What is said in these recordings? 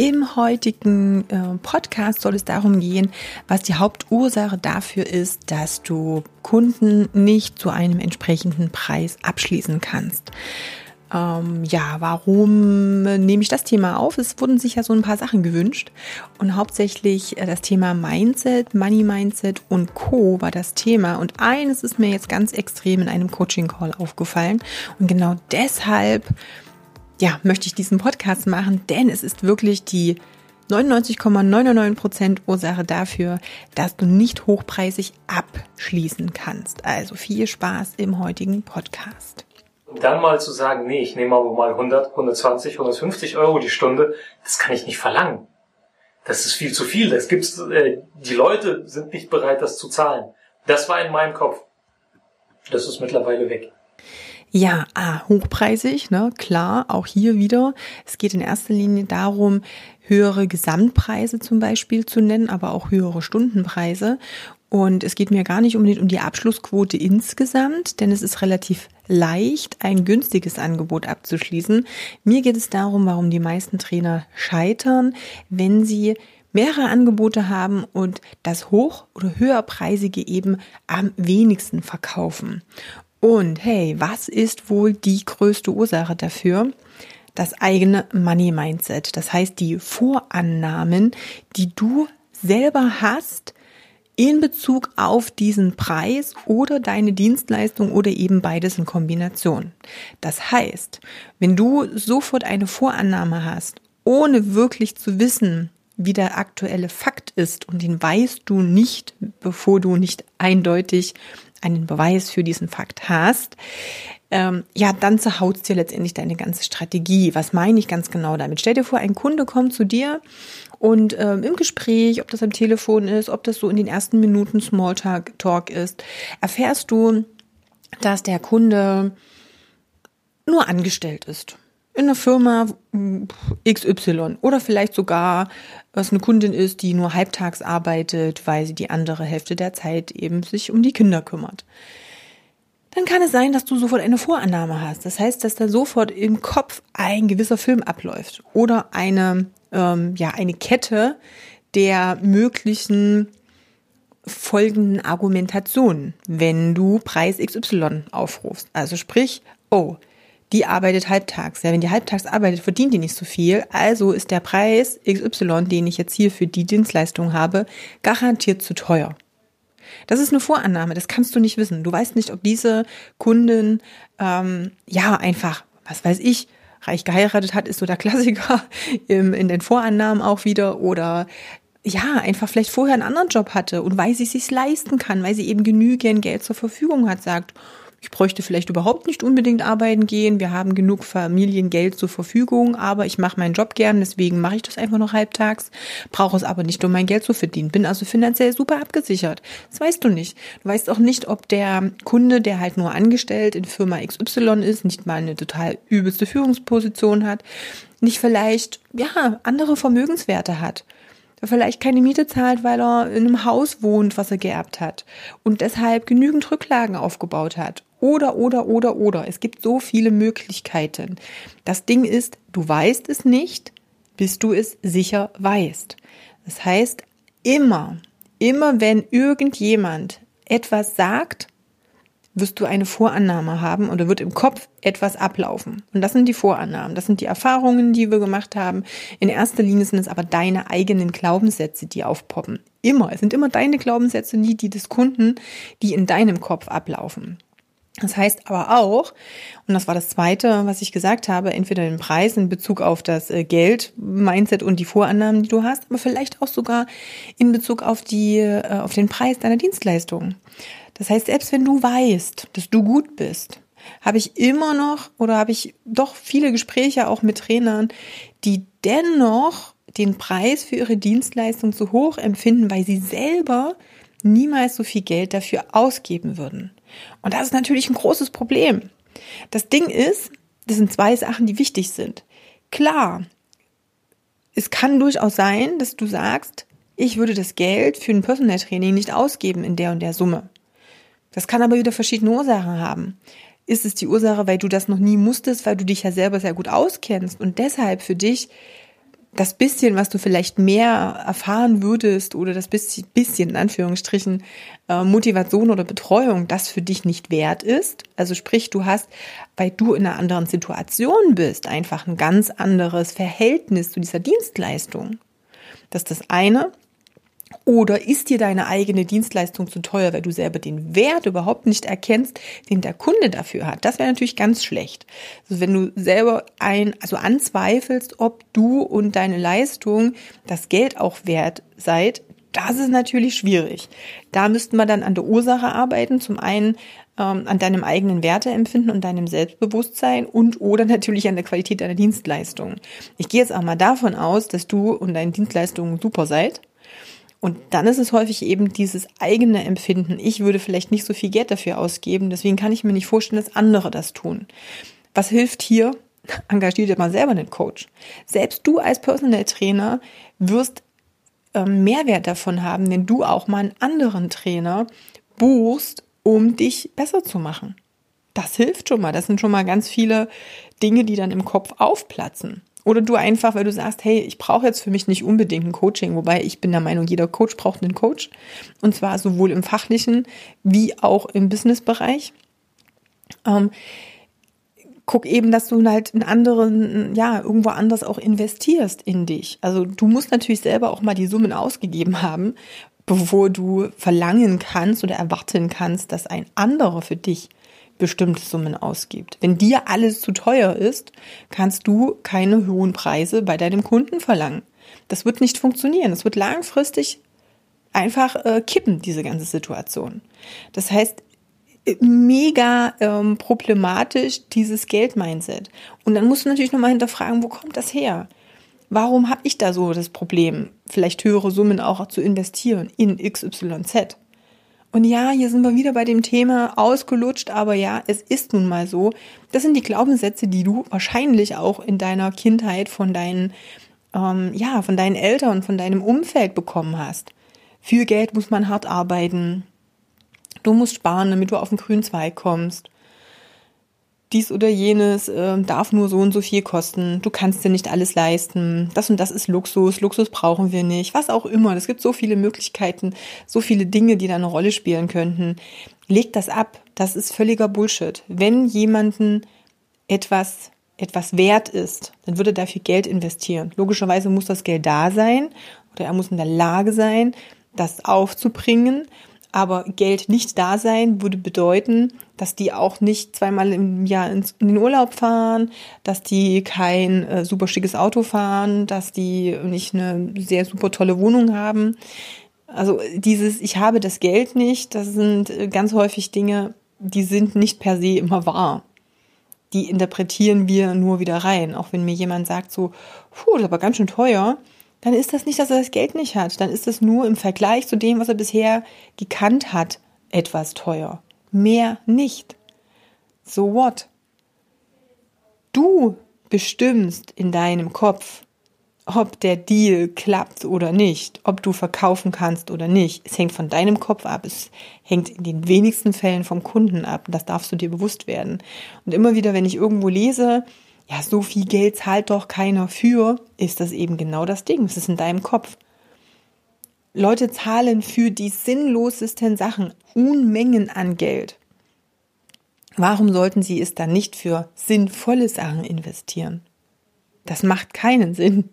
Im heutigen äh, Podcast soll es darum gehen, was die Hauptursache dafür ist, dass du Kunden nicht zu einem entsprechenden Preis abschließen kannst. Ähm, ja, warum nehme ich das Thema auf? Es wurden sich ja so ein paar Sachen gewünscht und hauptsächlich äh, das Thema Mindset, Money Mindset und Co. war das Thema und eines ist mir jetzt ganz extrem in einem Coaching Call aufgefallen und genau deshalb ja, möchte ich diesen Podcast machen, denn es ist wirklich die 99,99% Ursache dafür, dass du nicht hochpreisig abschließen kannst. Also viel Spaß im heutigen Podcast. Dann mal zu sagen, nee, ich nehme aber mal 100, 120, 150 Euro die Stunde, das kann ich nicht verlangen. Das ist viel zu viel. Das gibt's, äh, die Leute sind nicht bereit, das zu zahlen. Das war in meinem Kopf. Das ist mittlerweile weg. Ja, ah, hochpreisig, ne, klar, auch hier wieder. Es geht in erster Linie darum, höhere Gesamtpreise zum Beispiel zu nennen, aber auch höhere Stundenpreise. Und es geht mir gar nicht unbedingt um die Abschlussquote insgesamt, denn es ist relativ leicht, ein günstiges Angebot abzuschließen. Mir geht es darum, warum die meisten Trainer scheitern, wenn sie mehrere Angebote haben und das hoch- oder höherpreisige eben am wenigsten verkaufen. Und hey, was ist wohl die größte Ursache dafür? Das eigene Money Mindset. Das heißt, die Vorannahmen, die du selber hast in Bezug auf diesen Preis oder deine Dienstleistung oder eben beides in Kombination. Das heißt, wenn du sofort eine Vorannahme hast, ohne wirklich zu wissen, wie der aktuelle Fakt ist und den weißt du nicht, bevor du nicht eindeutig einen Beweis für diesen Fakt hast, ähm, ja, dann zerhaut dir letztendlich deine ganze Strategie. Was meine ich ganz genau damit? Stell dir vor, ein Kunde kommt zu dir und ähm, im Gespräch, ob das am Telefon ist, ob das so in den ersten Minuten Smalltalk Talk ist, erfährst du, dass der Kunde nur angestellt ist in einer Firma XY oder vielleicht sogar was eine Kundin ist, die nur halbtags arbeitet, weil sie die andere Hälfte der Zeit eben sich um die Kinder kümmert. Dann kann es sein, dass du sofort eine Vorannahme hast. Das heißt, dass da sofort im Kopf ein gewisser Film abläuft oder eine ähm, ja eine Kette der möglichen folgenden Argumentationen, wenn du Preis XY aufrufst. Also sprich, oh, die arbeitet halbtags. Ja, wenn die halbtags arbeitet, verdient die nicht so viel. Also ist der Preis XY, den ich jetzt hier für die Dienstleistung habe, garantiert zu teuer. Das ist eine Vorannahme, das kannst du nicht wissen. Du weißt nicht, ob diese Kundin ähm, ja einfach, was weiß ich, reich geheiratet hat, ist so der Klassiker im, in den Vorannahmen auch wieder oder ja, einfach vielleicht vorher einen anderen Job hatte und weil sie es sich leisten kann, weil sie eben genügend Geld zur Verfügung hat, sagt, ich bräuchte vielleicht überhaupt nicht unbedingt arbeiten gehen. Wir haben genug Familiengeld zur Verfügung, aber ich mache meinen Job gern, deswegen mache ich das einfach noch halbtags, brauche es aber nicht, um mein Geld zu verdienen. Bin also finanziell super abgesichert. Das weißt du nicht. Du weißt auch nicht, ob der Kunde, der halt nur angestellt in Firma XY ist, nicht mal eine total übelste Führungsposition hat, nicht vielleicht, ja, andere Vermögenswerte hat vielleicht keine Miete zahlt, weil er in einem Haus wohnt, was er geerbt hat und deshalb genügend Rücklagen aufgebaut hat oder, oder, oder, oder. Es gibt so viele Möglichkeiten. Das Ding ist, du weißt es nicht, bis du es sicher weißt. Das heißt, immer, immer wenn irgendjemand etwas sagt, wirst du eine Vorannahme haben oder wird im Kopf etwas ablaufen. Und das sind die Vorannahmen, das sind die Erfahrungen, die wir gemacht haben. In erster Linie sind es aber deine eigenen Glaubenssätze, die aufpoppen. Immer, es sind immer deine Glaubenssätze, nie die des Kunden, die in deinem Kopf ablaufen. Das heißt aber auch, und das war das Zweite, was ich gesagt habe, entweder den Preis in Bezug auf das äh, Geld, Mindset und die Vorannahmen, die du hast, aber vielleicht auch sogar in Bezug auf die, äh, auf den Preis deiner Dienstleistung. Das heißt, selbst wenn du weißt, dass du gut bist, habe ich immer noch oder habe ich doch viele Gespräche auch mit Trainern, die dennoch den Preis für ihre Dienstleistung zu hoch empfinden, weil sie selber niemals so viel Geld dafür ausgeben würden. Und das ist natürlich ein großes Problem. Das Ding ist, das sind zwei Sachen, die wichtig sind. Klar, es kann durchaus sein, dass du sagst, ich würde das Geld für ein Personal Training nicht ausgeben in der und der Summe. Das kann aber wieder verschiedene Ursachen haben. Ist es die Ursache, weil du das noch nie musstest, weil du dich ja selber sehr gut auskennst und deshalb für dich das bisschen, was du vielleicht mehr erfahren würdest oder das bisschen, in Anführungsstrichen, äh, Motivation oder Betreuung, das für dich nicht wert ist. Also sprich, du hast, weil du in einer anderen Situation bist, einfach ein ganz anderes Verhältnis zu dieser Dienstleistung. Das ist das eine. Oder ist dir deine eigene Dienstleistung zu teuer, weil du selber den Wert überhaupt nicht erkennst, den der Kunde dafür hat? Das wäre natürlich ganz schlecht. Also wenn du selber ein, also anzweifelst, ob du und deine Leistung das Geld auch wert seid, das ist natürlich schwierig. Da müssten wir dann an der Ursache arbeiten. Zum einen ähm, an deinem eigenen Werteempfinden und deinem Selbstbewusstsein und oder natürlich an der Qualität deiner Dienstleistung. Ich gehe jetzt auch mal davon aus, dass du und deine Dienstleistungen super seid und dann ist es häufig eben dieses eigene Empfinden. Ich würde vielleicht nicht so viel Geld dafür ausgeben, deswegen kann ich mir nicht vorstellen, dass andere das tun. Was hilft hier? Engagier dir mal selber einen Coach. Selbst du als Personal Trainer wirst ähm, Mehrwert davon haben, wenn du auch mal einen anderen Trainer buchst, um dich besser zu machen. Das hilft schon mal. Das sind schon mal ganz viele Dinge, die dann im Kopf aufplatzen. Oder du einfach, weil du sagst, hey, ich brauche jetzt für mich nicht unbedingt ein Coaching, wobei ich bin der Meinung, jeder Coach braucht einen Coach. Und zwar sowohl im fachlichen wie auch im Businessbereich. Ähm, guck eben, dass du halt in anderen, ja, irgendwo anders auch investierst in dich. Also du musst natürlich selber auch mal die Summen ausgegeben haben, bevor du verlangen kannst oder erwarten kannst, dass ein anderer für dich bestimmte Summen ausgibt. Wenn dir alles zu teuer ist, kannst du keine hohen Preise bei deinem Kunden verlangen. Das wird nicht funktionieren. Das wird langfristig einfach äh, kippen, diese ganze Situation. Das heißt, äh, mega ähm, problematisch dieses Geld-Mindset. Und dann musst du natürlich nochmal hinterfragen, wo kommt das her? Warum habe ich da so das Problem, vielleicht höhere Summen auch zu investieren in XYZ? Und ja, hier sind wir wieder bei dem Thema ausgelutscht, aber ja, es ist nun mal so. Das sind die Glaubenssätze, die du wahrscheinlich auch in deiner Kindheit von deinen, ähm, ja, von deinen Eltern, von deinem Umfeld bekommen hast. Für Geld muss man hart arbeiten. Du musst sparen, damit du auf den grünen Zweig kommst dies oder jenes äh, darf nur so und so viel kosten, du kannst dir nicht alles leisten, das und das ist Luxus, Luxus brauchen wir nicht, was auch immer. Es gibt so viele Möglichkeiten, so viele Dinge, die da eine Rolle spielen könnten. Leg das ab, das ist völliger Bullshit. Wenn jemanden etwas etwas wert ist, dann würde er dafür Geld investieren. Logischerweise muss das Geld da sein oder er muss in der Lage sein, das aufzubringen aber Geld nicht da sein würde bedeuten, dass die auch nicht zweimal im Jahr in den Urlaub fahren, dass die kein äh, super schickes Auto fahren, dass die nicht eine sehr super tolle Wohnung haben. Also dieses Ich habe das Geld nicht, das sind äh, ganz häufig Dinge, die sind nicht per se immer wahr. Die interpretieren wir nur wieder rein. Auch wenn mir jemand sagt so, puh, das ist aber ganz schön teuer, dann ist das nicht, dass er das Geld nicht hat. Dann ist es nur im Vergleich zu dem, was er bisher gekannt hat, etwas teuer. Mehr nicht. So what? Du bestimmst in deinem Kopf, ob der Deal klappt oder nicht, ob du verkaufen kannst oder nicht. Es hängt von deinem Kopf ab. Es hängt in den wenigsten Fällen vom Kunden ab. Das darfst du dir bewusst werden. Und immer wieder, wenn ich irgendwo lese, ja, so viel Geld zahlt doch keiner für, ist das eben genau das Ding. Es ist in deinem Kopf. Leute zahlen für die sinnlosesten Sachen Unmengen an Geld. Warum sollten sie es dann nicht für sinnvolle Sachen investieren? Das macht keinen Sinn.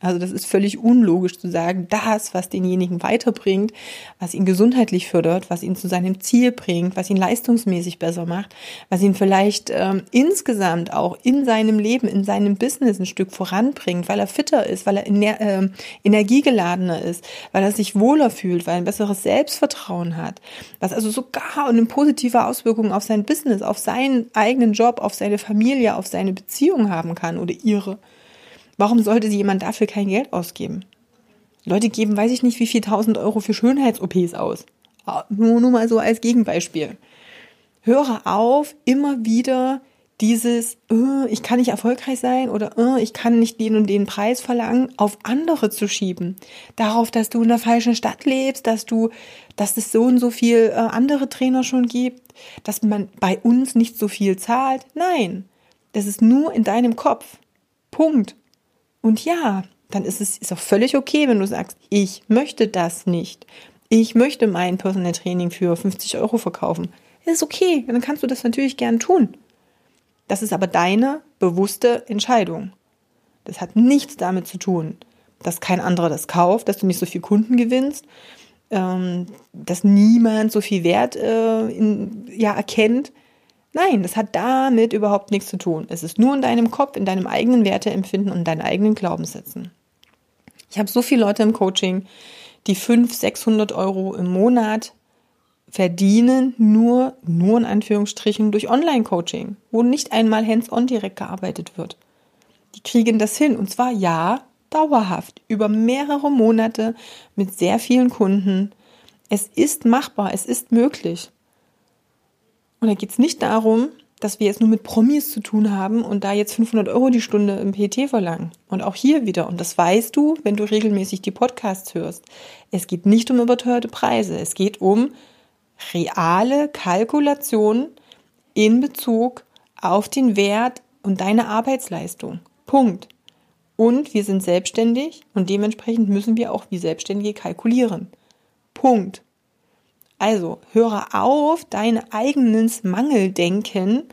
Also das ist völlig unlogisch zu sagen, das, was denjenigen weiterbringt, was ihn gesundheitlich fördert, was ihn zu seinem Ziel bringt, was ihn leistungsmäßig besser macht, was ihn vielleicht ähm, insgesamt auch in seinem Leben, in seinem Business ein Stück voranbringt, weil er fitter ist, weil er ener äh, energiegeladener ist, weil er sich wohler fühlt, weil er ein besseres Selbstvertrauen hat, was also sogar eine positive Auswirkung auf sein Business, auf seinen eigenen Job, auf seine Familie, auf seine Beziehung haben kann oder ihre. Warum sollte jemand dafür kein Geld ausgeben? Leute geben, weiß ich nicht, wie viel tausend Euro für Schönheits-OPs aus. Nur, nur mal so als Gegenbeispiel. Höre auf, immer wieder dieses, uh, ich kann nicht erfolgreich sein oder uh, ich kann nicht den und den Preis verlangen, auf andere zu schieben. Darauf, dass du in der falschen Stadt lebst, dass du, dass es so und so viel uh, andere Trainer schon gibt, dass man bei uns nicht so viel zahlt. Nein, das ist nur in deinem Kopf. Punkt. Und ja, dann ist es ist auch völlig okay, wenn du sagst, ich möchte das nicht. Ich möchte mein Personal Training für 50 Euro verkaufen. Ist okay, dann kannst du das natürlich gern tun. Das ist aber deine bewusste Entscheidung. Das hat nichts damit zu tun, dass kein anderer das kauft, dass du nicht so viel Kunden gewinnst, ähm, dass niemand so viel Wert äh, ja, erkennt. Nein, das hat damit überhaupt nichts zu tun. Es ist nur in deinem Kopf, in deinem eigenen Werteempfinden und deinen eigenen Glaubenssätzen. Ich habe so viele Leute im Coaching, die 500, 600 Euro im Monat verdienen nur, nur in Anführungsstrichen, durch Online-Coaching, wo nicht einmal hands-on direkt gearbeitet wird. Die kriegen das hin und zwar ja, dauerhaft, über mehrere Monate mit sehr vielen Kunden. Es ist machbar, es ist möglich. Und da geht es nicht darum, dass wir jetzt nur mit Promis zu tun haben und da jetzt 500 Euro die Stunde im PT verlangen. Und auch hier wieder, und das weißt du, wenn du regelmäßig die Podcasts hörst, es geht nicht um überteuerte Preise, es geht um reale Kalkulation in Bezug auf den Wert und deine Arbeitsleistung. Punkt. Und wir sind selbstständig und dementsprechend müssen wir auch wie Selbstständige kalkulieren. Punkt. Also höre auf, dein eigenes Mangeldenken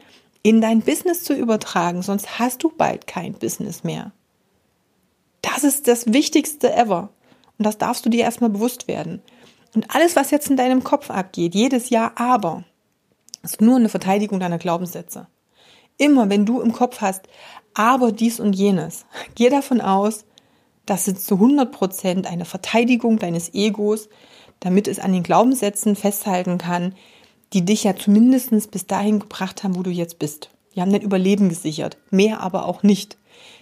in dein Business zu übertragen, sonst hast du bald kein Business mehr. Das ist das Wichtigste ever. Und das darfst du dir erstmal bewusst werden. Und alles, was jetzt in deinem Kopf abgeht, jedes Jahr aber, ist nur eine Verteidigung deiner Glaubenssätze. Immer wenn du im Kopf hast, aber dies und jenes, geh davon aus, das ist zu 100 Prozent eine Verteidigung deines Egos, damit es an den Glaubenssätzen festhalten kann, die dich ja zumindest bis dahin gebracht haben, wo du jetzt bist. Die haben dein Überleben gesichert, mehr aber auch nicht.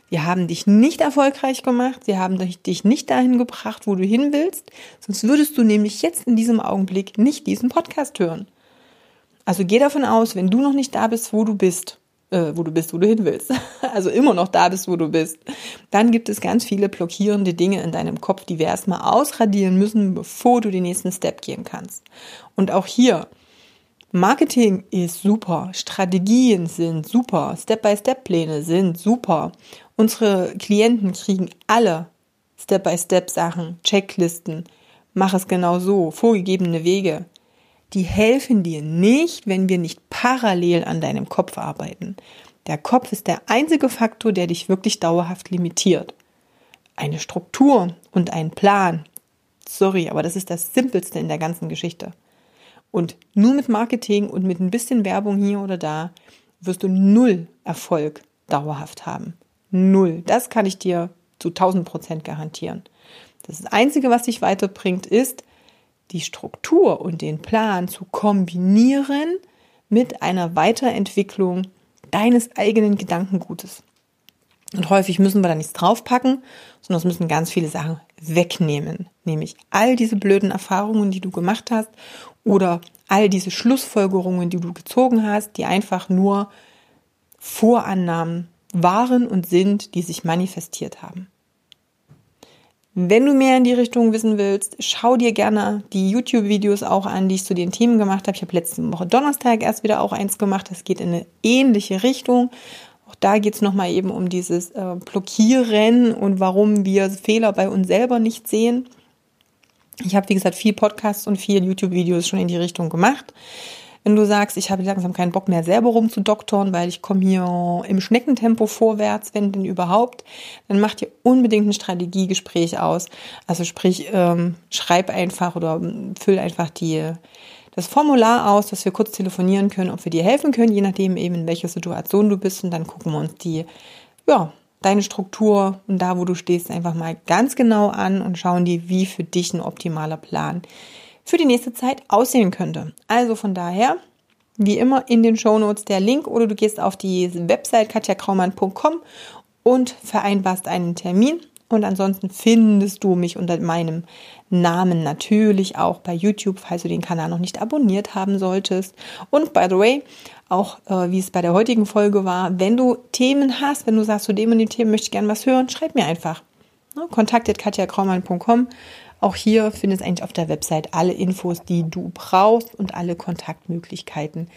Sie haben dich nicht erfolgreich gemacht, sie haben dich nicht dahin gebracht, wo du hin willst, sonst würdest du nämlich jetzt in diesem Augenblick nicht diesen Podcast hören. Also geh davon aus, wenn du noch nicht da bist, wo du bist, äh, wo du bist, wo du hin willst, also immer noch da bist, wo du bist, dann gibt es ganz viele blockierende Dinge in deinem Kopf, die wir erstmal ausradieren müssen, bevor du den nächsten Step gehen kannst. Und auch hier, Marketing ist super, Strategien sind super, Step-by-Step-Pläne sind super. Unsere Klienten kriegen alle Step-by-Step-Sachen, Checklisten, mach es genau so, vorgegebene Wege. Die helfen dir nicht, wenn wir nicht parallel an deinem Kopf arbeiten. Der Kopf ist der einzige Faktor, der dich wirklich dauerhaft limitiert. Eine Struktur und ein Plan. Sorry, aber das ist das Simpelste in der ganzen Geschichte. Und nur mit Marketing und mit ein bisschen Werbung hier oder da wirst du null Erfolg dauerhaft haben. Null. Das kann ich dir zu 1000 Prozent garantieren. Das Einzige, was dich weiterbringt, ist, die Struktur und den Plan zu kombinieren mit einer Weiterentwicklung deines eigenen Gedankengutes. Und häufig müssen wir da nichts draufpacken, sondern es müssen ganz viele Sachen wegnehmen. Nämlich all diese blöden Erfahrungen, die du gemacht hast oder all diese Schlussfolgerungen, die du gezogen hast, die einfach nur Vorannahmen waren und sind, die sich manifestiert haben. Wenn du mehr in die Richtung wissen willst, schau dir gerne die YouTube-Videos auch an, die ich zu den Themen gemacht habe. Ich habe letzte Woche Donnerstag erst wieder auch eins gemacht. Das geht in eine ähnliche Richtung. Auch da geht es nochmal eben um dieses äh, Blockieren und warum wir Fehler bei uns selber nicht sehen. Ich habe, wie gesagt, viel Podcasts und viel YouTube-Videos schon in die Richtung gemacht. Wenn du sagst, ich habe langsam keinen Bock mehr selber rumzudoktoren, weil ich komme hier im Schneckentempo vorwärts, wenn denn überhaupt, dann mach dir unbedingt ein Strategiegespräch aus. Also sprich, ähm, schreib einfach oder füll einfach die, das Formular aus, dass wir kurz telefonieren können, ob wir dir helfen können, je nachdem eben in welcher Situation du bist. Und dann gucken wir uns die, ja, deine Struktur und da, wo du stehst, einfach mal ganz genau an und schauen dir, wie für dich ein optimaler Plan für die nächste Zeit aussehen könnte. Also von daher, wie immer in den Shownotes der Link oder du gehst auf die Website katjakraumann.com und vereinbarst einen Termin Und ansonsten findest du mich unter meinem Namen natürlich auch bei YouTube, falls du den Kanal noch nicht abonniert haben solltest. Und by the way, auch äh, wie es bei der heutigen Folge war, wenn du Themen hast, wenn du sagst, zu dem und dem Themen möchte ich gerne was hören, schreib mir einfach. Ne? Kontaktet katjakraumann.com. Auch hier findest du eigentlich auf der Website alle Infos, die du brauchst und alle Kontaktmöglichkeiten,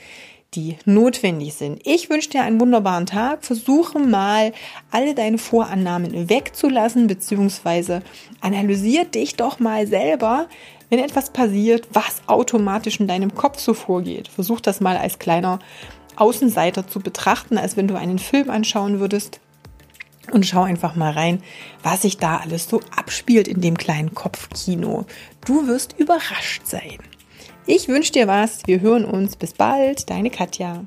die notwendig sind. Ich wünsche dir einen wunderbaren Tag. Versuche mal, alle deine Vorannahmen wegzulassen, beziehungsweise analysier dich doch mal selber, wenn etwas passiert, was automatisch in deinem Kopf so vorgeht. Versuch das mal als kleiner Außenseiter zu betrachten, als wenn du einen Film anschauen würdest. Und schau einfach mal rein, was sich da alles so abspielt in dem kleinen Kopfkino. Du wirst überrascht sein. Ich wünsche dir was. Wir hören uns. Bis bald. Deine Katja.